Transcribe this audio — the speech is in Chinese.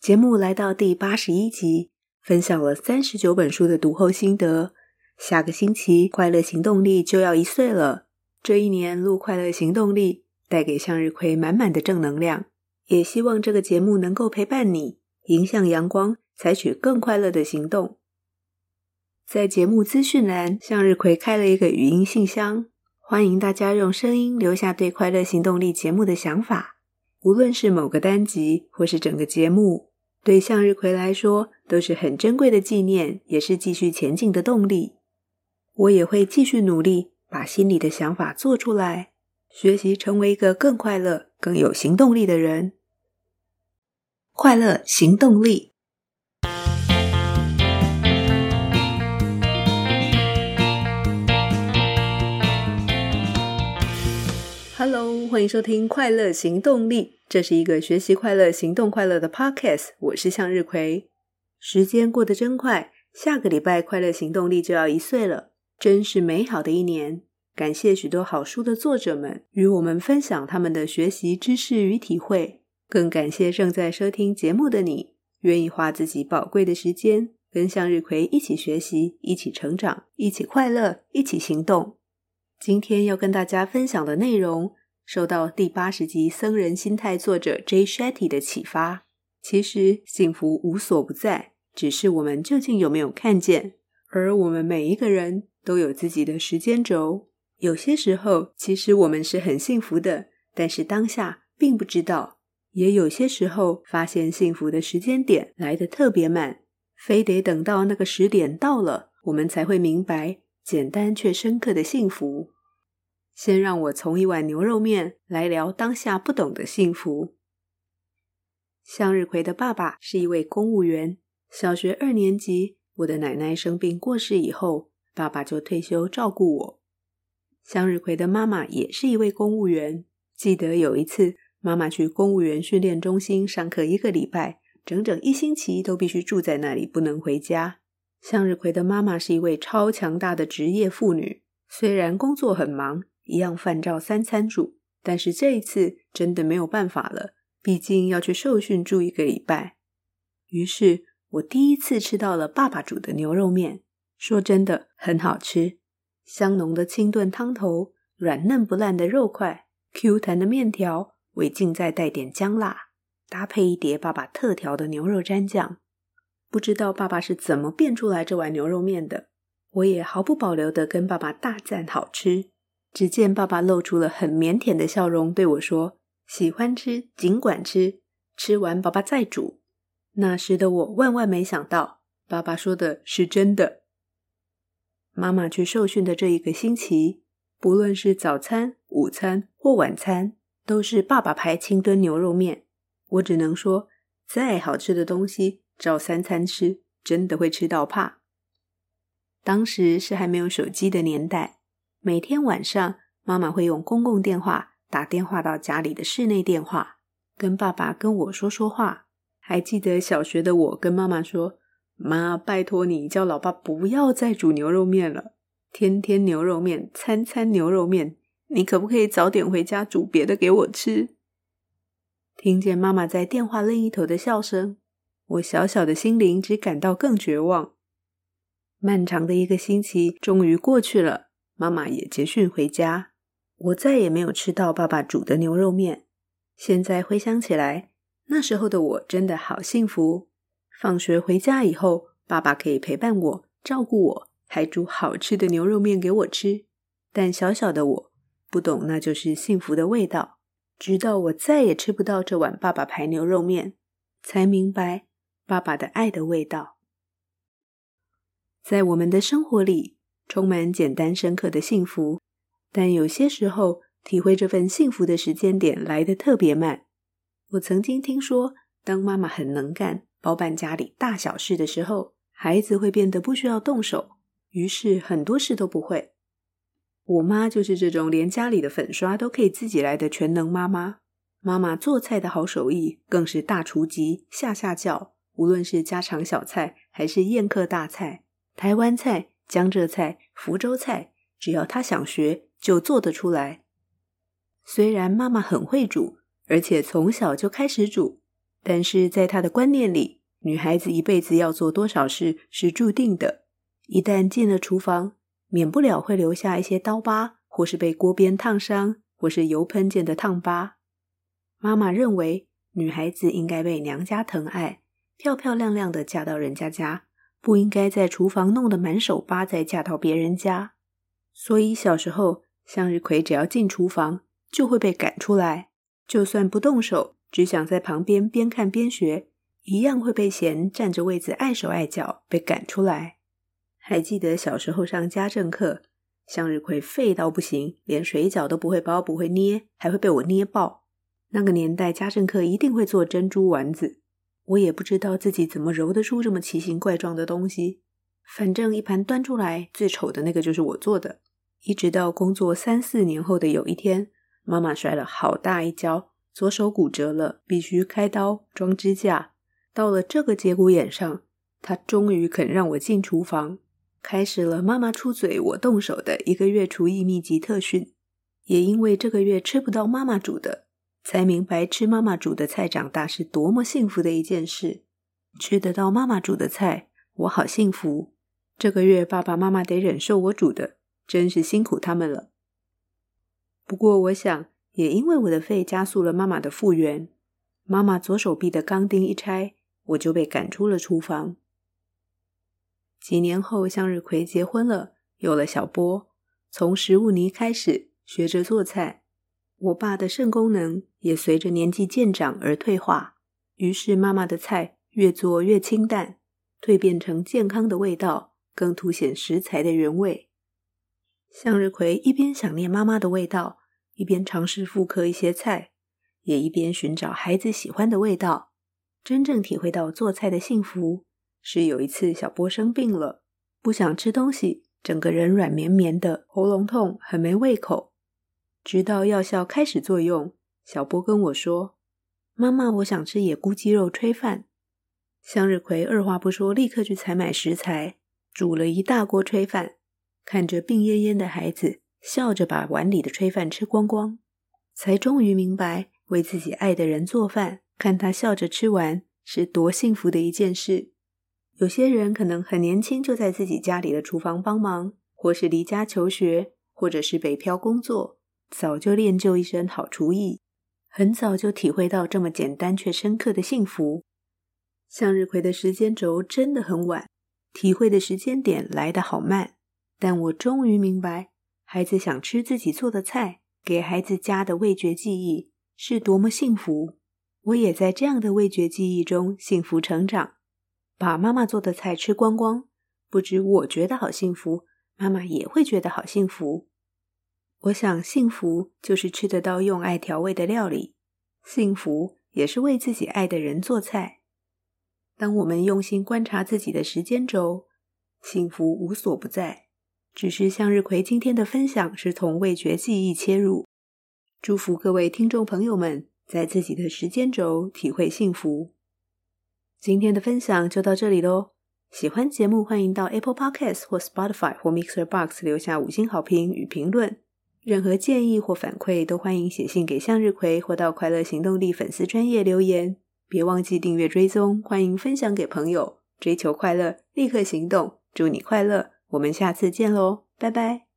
节目来到第八十一集，分享了三十九本书的读后心得。下个星期，快乐行动力就要一岁了。这一年录快乐行动力，带给向日葵满满的正能量。也希望这个节目能够陪伴你，迎向阳光，采取更快乐的行动。在节目资讯栏，向日葵开了一个语音信箱，欢迎大家用声音留下对快乐行动力节目的想法。无论是某个单集，或是整个节目，对向日葵来说都是很珍贵的纪念，也是继续前进的动力。我也会继续努力，把心里的想法做出来，学习成为一个更快乐、更有行动力的人。快乐行动力。欢迎收听《快乐行动力》，这是一个学习快乐、行动快乐的 Podcast。我是向日葵。时间过得真快，下个礼拜《快乐行动力》就要一岁了。真是美好的一年，感谢许多好书的作者们与我们分享他们的学习知识与体会，更感谢正在收听节目的你，愿意花自己宝贵的时间跟向日葵一起学习、一起成长、一起快乐、一起行动。今天要跟大家分享的内容，受到第八十集《僧人心态》作者 J. Shetty 的启发。其实幸福无所不在，只是我们究竟有没有看见？而我们每一个人。都有自己的时间轴，有些时候其实我们是很幸福的，但是当下并不知道；也有些时候发现幸福的时间点来得特别慢，非得等到那个时点到了，我们才会明白简单却深刻的幸福。先让我从一碗牛肉面来聊当下不懂的幸福。向日葵的爸爸是一位公务员，小学二年级，我的奶奶生病过世以后。爸爸就退休照顾我。向日葵的妈妈也是一位公务员。记得有一次，妈妈去公务员训练中心上课一个礼拜，整整一星期都必须住在那里，不能回家。向日葵的妈妈是一位超强大的职业妇女，虽然工作很忙，一样饭照三餐煮，但是这一次真的没有办法了，毕竟要去受训住一个礼拜。于是我第一次吃到了爸爸煮的牛肉面。说真的，很好吃，香浓的清炖汤头，软嫩不烂的肉块，Q 弹的面条，尾劲再带点姜辣，搭配一碟爸爸特调的牛肉蘸酱。不知道爸爸是怎么变出来这碗牛肉面的，我也毫不保留的跟爸爸大赞好吃。只见爸爸露出了很腼腆的笑容，对我说：“喜欢吃尽管吃，吃完爸爸再煮。”那时的我万万没想到，爸爸说的是真的。妈妈去受训的这一个星期，不论是早餐、午餐或晚餐，都是爸爸牌清炖牛肉面。我只能说，再好吃的东西，照三餐吃，真的会吃到怕。当时是还没有手机的年代，每天晚上，妈妈会用公共电话打电话到家里的室内电话，跟爸爸跟我说说话。还记得小学的我跟妈妈说。妈，拜托你叫老爸不要再煮牛肉面了，天天牛肉面，餐餐牛肉面，你可不可以早点回家煮别的给我吃？听见妈妈在电话另一头的笑声，我小小的心灵只感到更绝望。漫长的一个星期终于过去了，妈妈也结训回家，我再也没有吃到爸爸煮的牛肉面。现在回想起来，那时候的我真的好幸福。放学回家以后，爸爸可以陪伴我、照顾我，还煮好吃的牛肉面给我吃。但小小的我不懂，那就是幸福的味道。直到我再也吃不到这碗爸爸牌牛肉面，才明白爸爸的爱的味道。在我们的生活里，充满简单深刻的幸福，但有些时候，体会这份幸福的时间点来得特别慢。我曾经听说，当妈妈很能干。包办家里大小事的时候，孩子会变得不需要动手，于是很多事都不会。我妈就是这种连家里的粉刷都可以自己来的全能妈妈。妈妈做菜的好手艺更是大厨级，下下叫。无论是家常小菜，还是宴客大菜，台湾菜、江浙菜、福州菜，只要她想学，就做得出来。虽然妈妈很会煮，而且从小就开始煮。但是在他的观念里，女孩子一辈子要做多少事是注定的。一旦进了厨房，免不了会留下一些刀疤，或是被锅边烫伤，或是油喷溅的烫疤。妈妈认为，女孩子应该被娘家疼爱，漂漂亮亮的嫁到人家家，不应该在厨房弄得满手巴再嫁到别人家。所以小时候，向日葵只要进厨房，就会被赶出来。就算不动手，只想在旁边边看边学，一样会被嫌占着位子碍手碍脚，被赶出来。还记得小时候上家政课，向日葵废到不行，连水饺都不会包，不会捏，还会被我捏爆。那个年代家政课一定会做珍珠丸子，我也不知道自己怎么揉得出这么奇形怪状的东西。反正一盘端出来，最丑的那个就是我做的。一直到工作三四年后的有一天，妈妈摔了好大一跤，左手骨折了，必须开刀装支架。到了这个节骨眼上，她终于肯让我进厨房，开始了妈妈出嘴我动手的一个月厨艺秘籍特训。也因为这个月吃不到妈妈煮的，才明白吃妈妈煮的菜长大是多么幸福的一件事。吃得到妈妈煮的菜，我好幸福。这个月爸爸妈妈得忍受我煮的。真是辛苦他们了。不过，我想也因为我的肺加速了妈妈的复原。妈妈左手臂的钢钉一拆，我就被赶出了厨房。几年后，向日葵结婚了，有了小波。从食物泥开始学着做菜，我爸的肾功能也随着年纪渐长而退化。于是，妈妈的菜越做越清淡，蜕变成健康的味道，更凸显食材的原味。向日葵一边想念妈妈的味道，一边尝试复刻一些菜，也一边寻找孩子喜欢的味道。真正体会到做菜的幸福，是有一次小波生病了，不想吃东西，整个人软绵绵的，喉咙痛，很没胃口。直到药效开始作用，小波跟我说：“妈妈，我想吃野菇鸡肉炊饭。”向日葵二话不说，立刻去采买食材，煮了一大锅炊饭。看着病恹恹的孩子，笑着把碗里的炊饭吃光光，才终于明白为自己爱的人做饭，看他笑着吃完，是多幸福的一件事。有些人可能很年轻就在自己家里的厨房帮忙，或是离家求学，或者是北漂工作，早就练就一身好厨艺，很早就体会到这么简单却深刻的幸福。向日葵的时间轴真的很晚，体会的时间点来得好慢。但我终于明白，孩子想吃自己做的菜，给孩子加的味觉记忆是多么幸福。我也在这样的味觉记忆中幸福成长，把妈妈做的菜吃光光，不止我觉得好幸福，妈妈也会觉得好幸福。我想，幸福就是吃得到用爱调味的料理，幸福也是为自己爱的人做菜。当我们用心观察自己的时间轴，幸福无所不在。只是向日葵今天的分享是从味觉记忆切入，祝福各位听众朋友们在自己的时间轴体会幸福。今天的分享就到这里喽，喜欢节目欢迎到 Apple Podcast 或 Spotify 或 Mixer Box 留下五星好评与评论，任何建议或反馈都欢迎写信给向日葵或到快乐行动力粉丝专业留言，别忘记订阅追踪，欢迎分享给朋友，追求快乐，立刻行动，祝你快乐。我们下次见喽，拜拜。